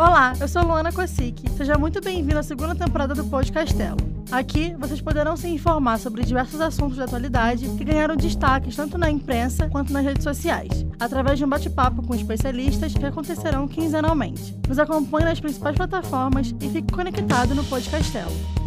Olá, eu sou Luana Kosick. Seja muito bem-vindo à segunda temporada do Podcastelo. Aqui vocês poderão se informar sobre diversos assuntos de atualidade que ganharam destaques tanto na imprensa quanto nas redes sociais, através de um bate-papo com especialistas que acontecerão quinzenalmente. Nos acompanhe nas principais plataformas e fique conectado no Podcastelo.